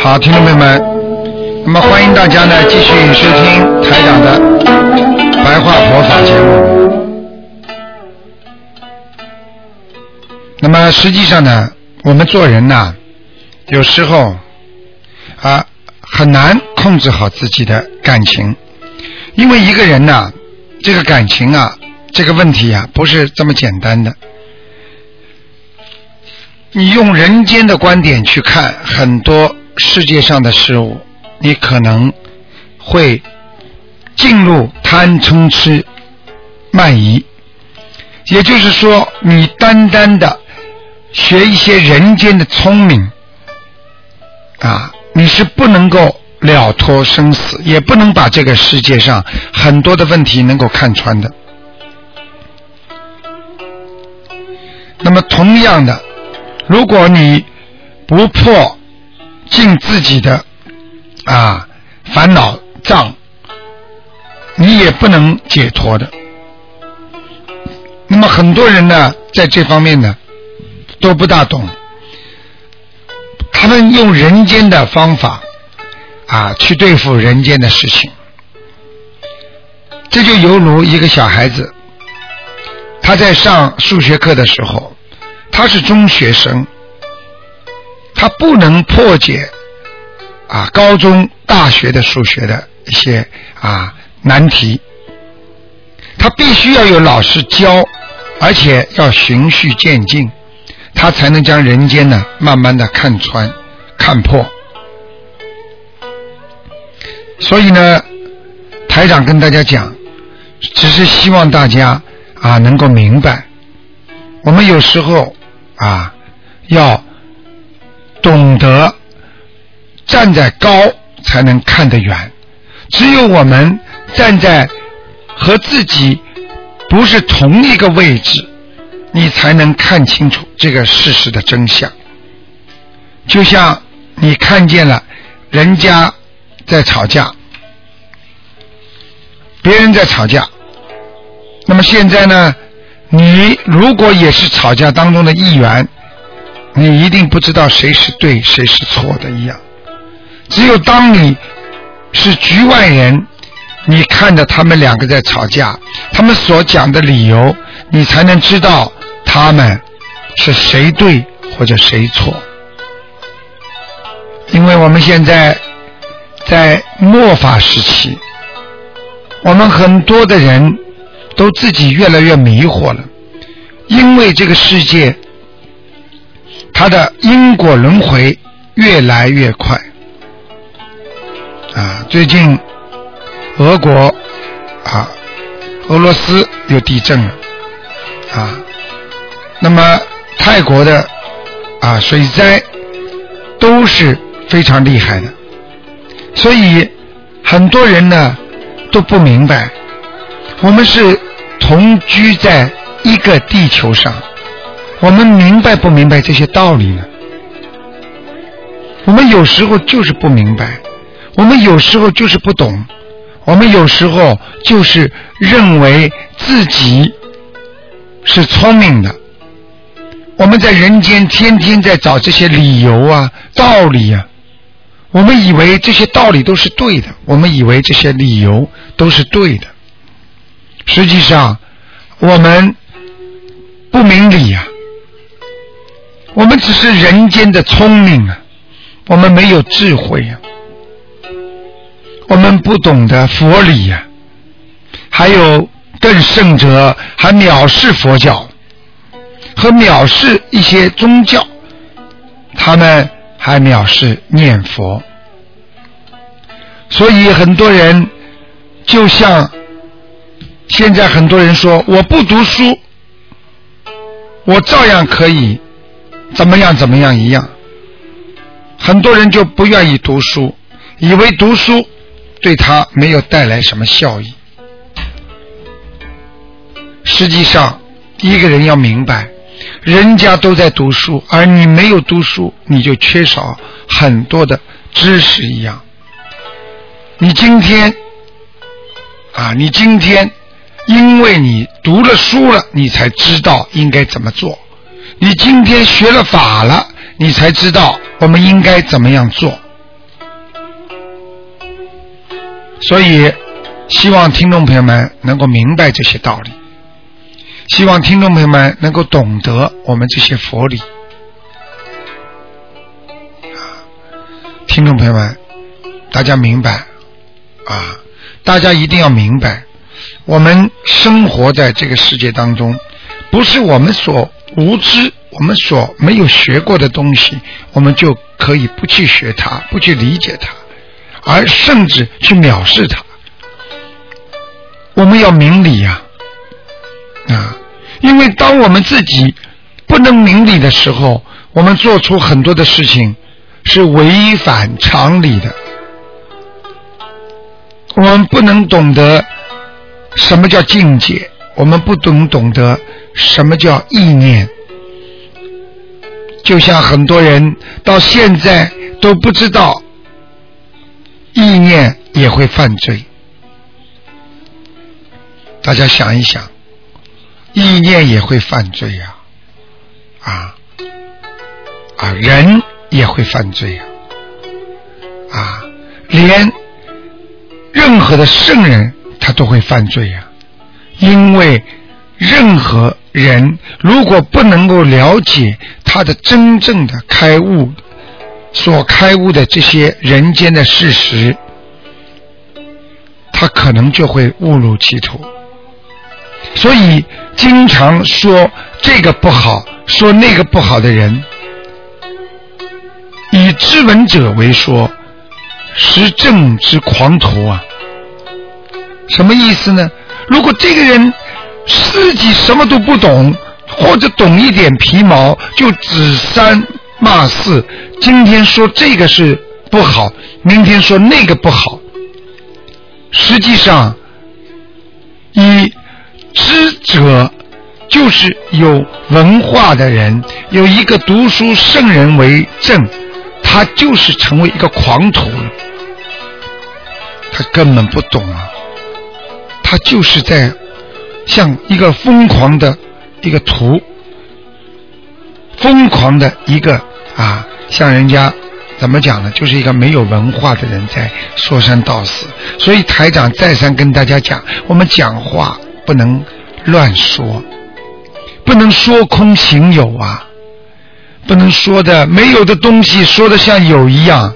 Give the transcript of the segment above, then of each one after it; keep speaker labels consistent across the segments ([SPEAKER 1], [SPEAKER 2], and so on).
[SPEAKER 1] 好，听众朋友们，那么欢迎大家呢继续收听台长的白话佛法节目。那么实际上呢，我们做人呐，有时候啊很难控制好自己的感情，因为一个人呐，这个感情啊，这个问题啊，不是这么简单的。你用人间的观点去看很多世界上的事物，你可能会进入贪嗔痴慢疑，也就是说，你单单的学一些人间的聪明啊，你是不能够了脱生死，也不能把这个世界上很多的问题能够看穿的。那么，同样的。如果你不破尽自己的啊烦恼障，你也不能解脱的。那么很多人呢，在这方面呢都不大懂，他们用人间的方法啊去对付人间的事情，这就犹如一个小孩子，他在上数学课的时候。他是中学生，他不能破解啊高中、大学的数学的一些啊难题，他必须要有老师教，而且要循序渐进，他才能将人间呢慢慢的看穿、看破。所以呢，台长跟大家讲，只是希望大家啊能够明白，我们有时候。啊，要懂得站在高才能看得远。只有我们站在和自己不是同一个位置，你才能看清楚这个事实的真相。就像你看见了人家在吵架，别人在吵架，那么现在呢？你如果也是吵架当中的一员，你一定不知道谁是对谁是错的一样。只有当你是局外人，你看着他们两个在吵架，他们所讲的理由，你才能知道他们是谁对或者谁错。因为我们现在在末法时期，我们很多的人。都自己越来越迷惑了，因为这个世界它的因果轮回越来越快啊！最近俄国啊，俄罗斯又地震了啊，那么泰国的啊水灾都是非常厉害的，所以很多人呢都不明白，我们是。同居在一个地球上，我们明白不明白这些道理呢？我们有时候就是不明白，我们有时候就是不懂，我们有时候就是认为自己是聪明的。我们在人间天天在找这些理由啊、道理啊，我们以为这些道理都是对的，我们以为这些理由都是对的。实际上，我们不明理呀，我们只是人间的聪明啊，我们没有智慧呀，我们不懂得佛理呀，还有更甚者，还藐视佛教和藐视一些宗教，他们还藐视念佛，所以很多人就像现在很多人说我不读书，我照样可以怎么样怎么样一样。很多人就不愿意读书，以为读书对他没有带来什么效益。实际上，一个人要明白，人家都在读书，而你没有读书，你就缺少很多的知识一样。你今天啊，你今天因为你读了书了，你才知道应该怎么做。你今天学了法了，你才知道我们应该怎么样做。所以，希望听众朋友们能够明白这些道理。希望听众朋友们能够懂得我们这些佛理。听众朋友们，大家明白啊？大家一定要明白，我们生活在这个世界当中，不是我们所无知、我们所没有学过的东西，我们就可以不去学它、不去理解它，而甚至去藐视它。我们要明理呀！啊，因为当我们自己不能明理的时候，我们做出很多的事情是违反常理的。我们不能懂得什么叫境界，我们不懂懂得什么叫意念。就像很多人到现在都不知道意念也会犯罪，大家想一想。意念也会犯罪呀，啊。啊，人也会犯罪呀，啊，连任何的圣人他都会犯罪呀，因为任何人如果不能够了解他的真正的开悟，所开悟的这些人间的事实，他可能就会误入歧途。所以，经常说这个不好，说那个不好的人，以知闻者为说，实正之狂徒啊！什么意思呢？如果这个人自己什么都不懂，或者懂一点皮毛，就指三骂四，今天说这个是不好，明天说那个不好，实际上以。知者就是有文化的人，有一个读书圣人为证，他就是成为一个狂徒了。他根本不懂啊，他就是在像一个疯狂的一个徒，疯狂的一个啊，像人家怎么讲呢？就是一个没有文化的人在说三道四。所以台长再三跟大家讲，我们讲话。不能乱说，不能说空行有啊，不能说的没有的东西说的像有一样，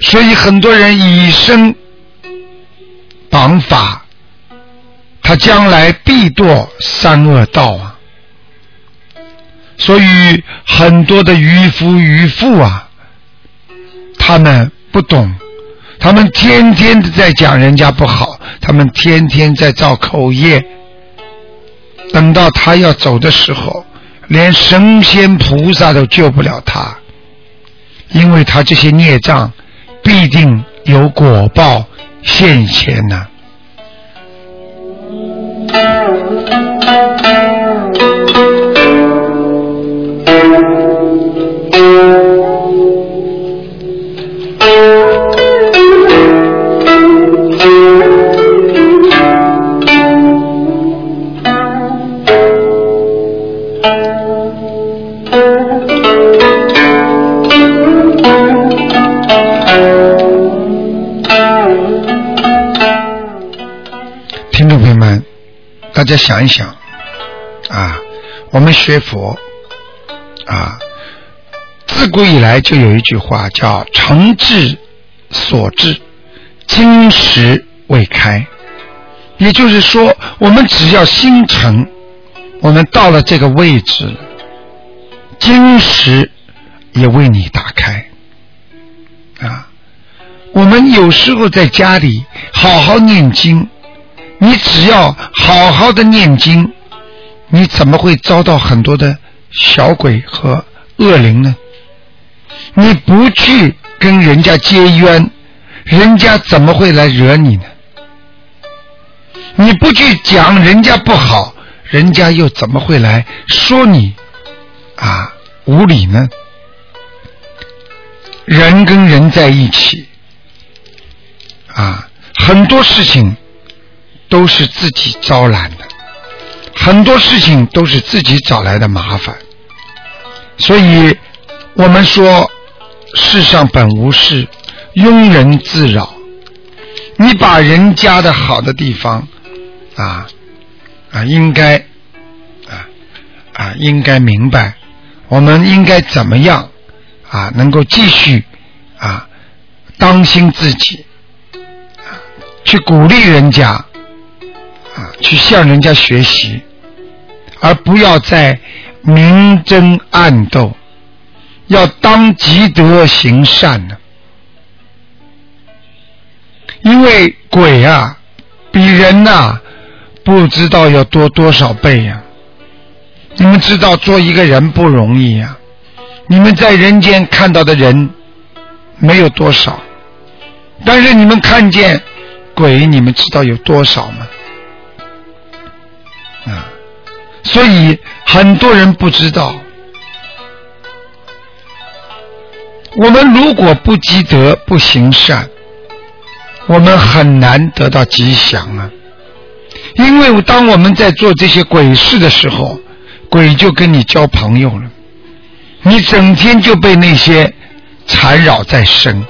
[SPEAKER 1] 所以很多人以身绑法，他将来必堕三恶道啊。所以很多的渔夫渔妇啊，他们不懂。他们天天的在讲人家不好，他们天天在造口业。等到他要走的时候，连神仙菩萨都救不了他，因为他这些孽障必定有果报现前呐。大家想一想，啊，我们学佛，啊，自古以来就有一句话叫“诚志所至，金石未开”。也就是说，我们只要心诚，我们到了这个位置，金石也为你打开。啊，我们有时候在家里好好念经，你只要好好的念经，你怎么会遭到很多的小鬼和恶灵呢？你不去跟人家结冤，人家怎么会来惹你呢？你不去讲人家不好，人家又怎么会来说你啊无理呢？人跟人在一起啊，很多事情都是自己招揽的，很多事情都是自己找来的麻烦，所以我们说世上本无事，庸人自扰。你把人家的好的地方啊啊，应该啊啊，应该明白，我们应该怎么样啊，能够继续啊，当心自己，啊，去鼓励人家啊，去向人家学习，而不要在明争暗斗，要当积德行善呢。因为鬼啊，比人呐不知道要多多少倍呀！你们知道做一个人不容易呀，你们在人间看到的人没有多少，但是你们看见鬼，你们知道有多少吗？啊，所以很多人不知道，我们如果不积德不行善。我们很难得到吉祥啊，因为当我们在做这些鬼事的时候，鬼就跟你交朋友了，你整天就被那些缠绕在身。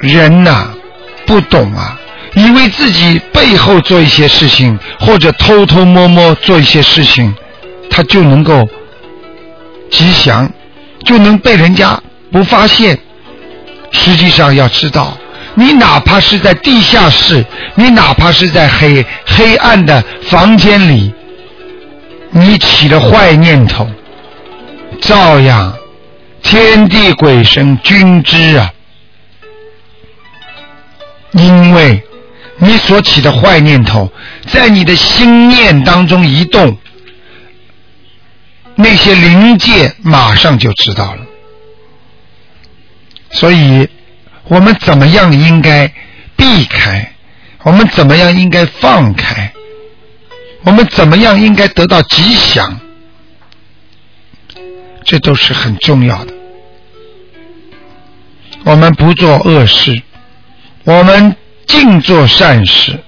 [SPEAKER 1] 人呐，不懂啊，以为自己背后做一些事情，或者偷偷摸摸做一些事情，他就能够吉祥，就能被人家不发现。实际上要知道，你哪怕是在地下室，你哪怕是在黑黑暗的房间里，你起了坏念头，照样天地鬼神均知啊！因为你所起的坏念头，在你的心念当中移动，那些灵界马上就知道了。所以，我们怎么样应该避开？我们怎么样应该放开？我们怎么样应该得到吉祥？这都是很重要的。我们不做恶事，我们尽做善事。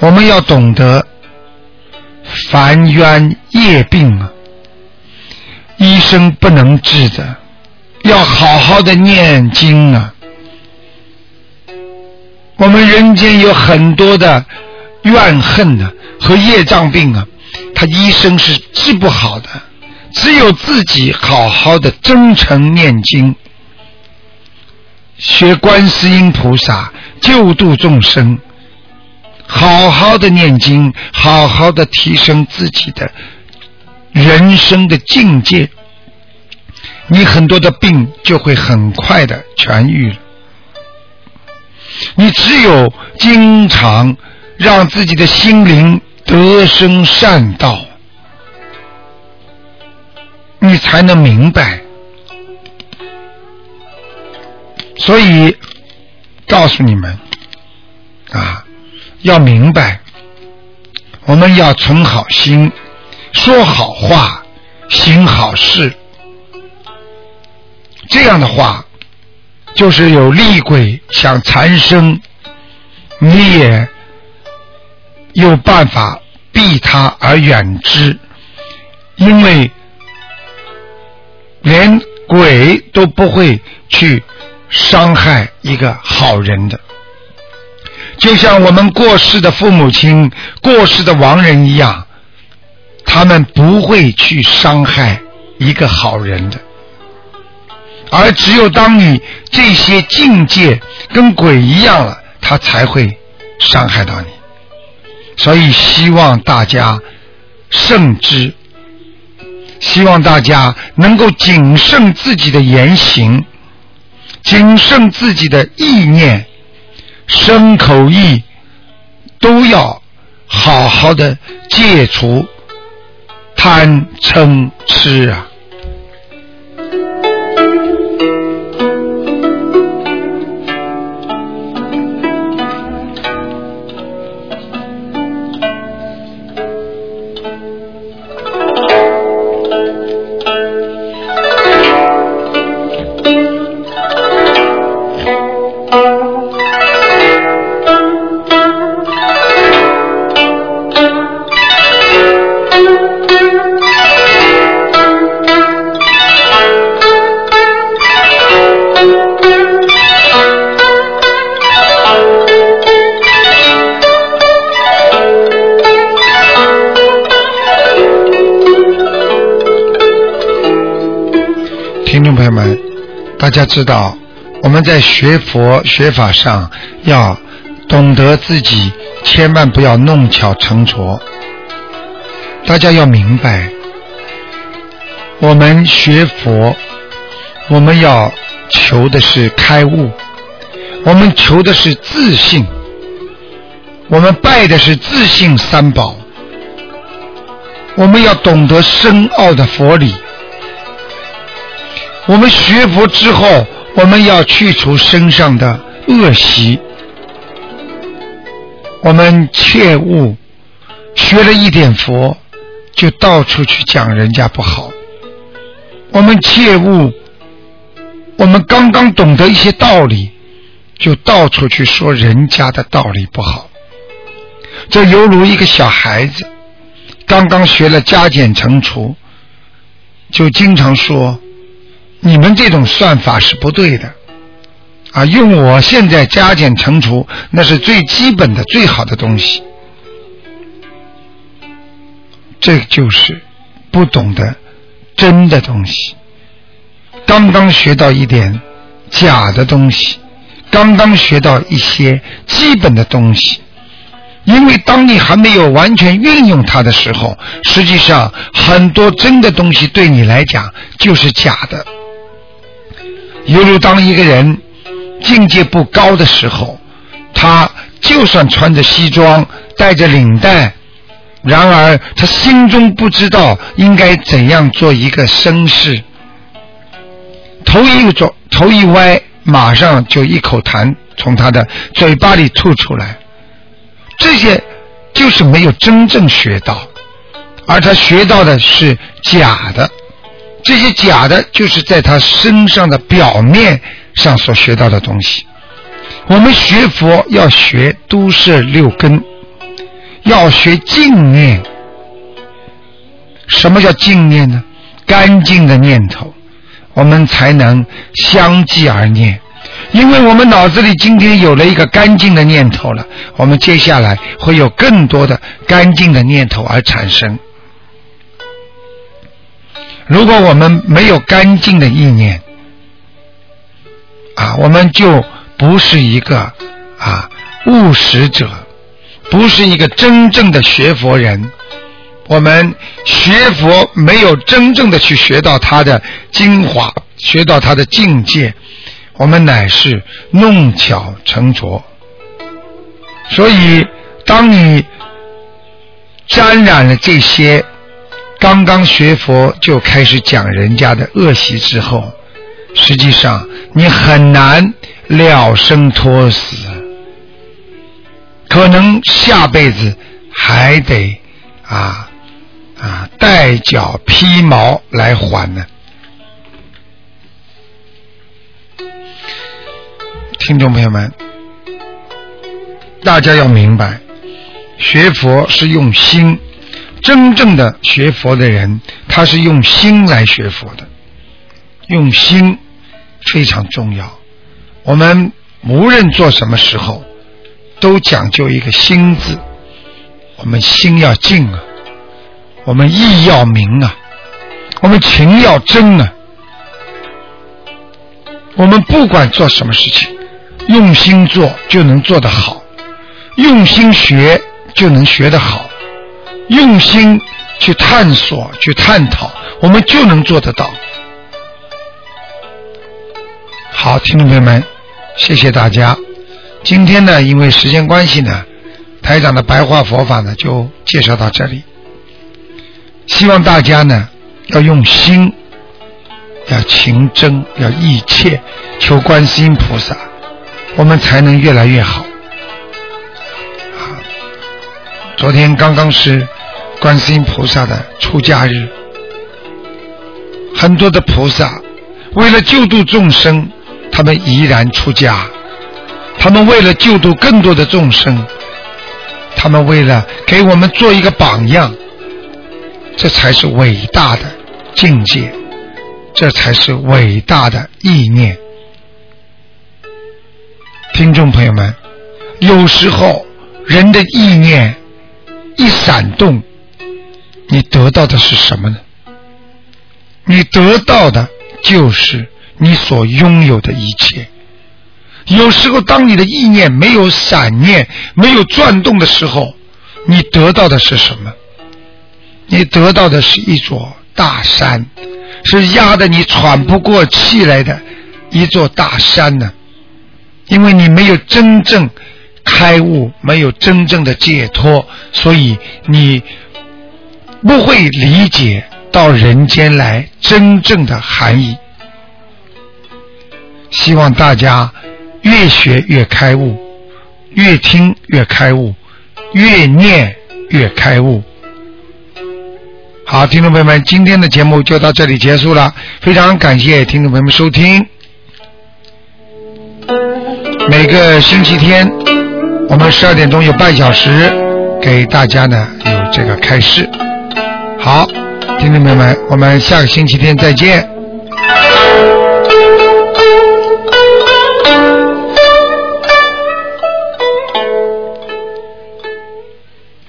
[SPEAKER 1] 我们要懂得，凡冤业病啊，医生不能治的。要好好的念经啊！我们人间有很多的怨恨呢和业障病啊，他医生是治不好的，只有自己好好的真诚念经，学观世音菩萨救度众生，好好的念经，好好的提升自己的人生的境界。你很多的病就会很快的痊愈了。你只有经常让自己的心灵得生善道，你才能明白。所以告诉你们啊，要明白，我们要存好心，说好话，行好事。这样的话，就是有厉鬼想缠身，你也有办法避他而远之，因为连鬼都不会去伤害一个好人的，就像我们过世的父母亲、过世的亡人一样，他们不会去伤害一个好人的。而只有当你这些境界跟鬼一样了，他才会伤害到你。所以希望大家慎之，希望大家能够谨慎自己的言行，仅剩自己的意念，身口意都要好好的戒除贪嗔痴啊。众朋友们，大家知道我们在学佛学法上要懂得自己，千万不要弄巧成拙。大家要明白，我们学佛，我们要求的是开悟，我们求的是自信，我们拜的是自信三宝，我们要懂得深奥的佛理。我们学佛之后，我们要去除身上的恶习。我们切勿学了一点佛，就到处去讲人家不好。我们切勿，我们刚刚懂得一些道理，就到处去说人家的道理不好。这犹如一个小孩子，刚刚学了加减乘除，就经常说。你们这种算法是不对的，啊！用我现在加减乘除，那是最基本的、最好的东西。这就是不懂得真的东西，刚刚学到一点假的东西，刚刚学到一些基本的东西。因为当你还没有完全运用它的时候，实际上很多真的东西对你来讲就是假的。犹如当一个人境界不高的时候，他就算穿着西装、带着领带，然而他心中不知道应该怎样做一个绅士。头一转，头一歪，马上就一口痰从他的嘴巴里吐出来。这些就是没有真正学到，而他学到的是假的。这些假的，就是在他身上的表面上所学到的东西。我们学佛要学都是六根，要学净念。什么叫净念呢？干净的念头，我们才能相继而念。因为我们脑子里今天有了一个干净的念头了，我们接下来会有更多的干净的念头而产生。如果我们没有干净的意念，啊，我们就不是一个啊务实者，不是一个真正的学佛人。我们学佛没有真正的去学到它的精华，学到它的境界，我们乃是弄巧成拙。所以，当你沾染了这些。刚刚学佛就开始讲人家的恶习之后，实际上你很难了生脱死，可能下辈子还得啊啊带脚披毛来还呢。听众朋友们，大家要明白，学佛是用心。真正的学佛的人，他是用心来学佛的，用心非常重要。我们无论做什么时候，都讲究一个心字。我们心要静啊，我们意要明啊，我们情要真啊。我们不管做什么事情，用心做就能做得好，用心学就能学得好。用心去探索、去探讨，我们就能做得到。好，听众朋友们，谢谢大家。今天呢，因为时间关系呢，台长的白话佛法呢就介绍到这里。希望大家呢要用心，要勤真，要意切求观世音菩萨，我们才能越来越好。昨天刚刚是观世音菩萨的出家日，很多的菩萨为了救度众生。他们依然出家，他们为了救度更多的众生，他们为了给我们做一个榜样，这才是伟大的境界，这才是伟大的意念。听众朋友们，有时候人的意念一闪动，你得到的是什么呢？你得到的就是。你所拥有的一切，有时候当你的意念没有闪念、没有转动的时候，你得到的是什么？你得到的是一座大山，是压得你喘不过气来的一座大山呢。因为你没有真正开悟，没有真正的解脱，所以你不会理解到人间来真正的含义。希望大家越学越开悟，越听越开悟，越念越开悟。好，听众朋友们，今天的节目就到这里结束了，非常感谢听众朋友们收听。每个星期天，我们十二点钟有半小时给大家呢有这个开示。好，听众朋友们，我们下个星期天再见。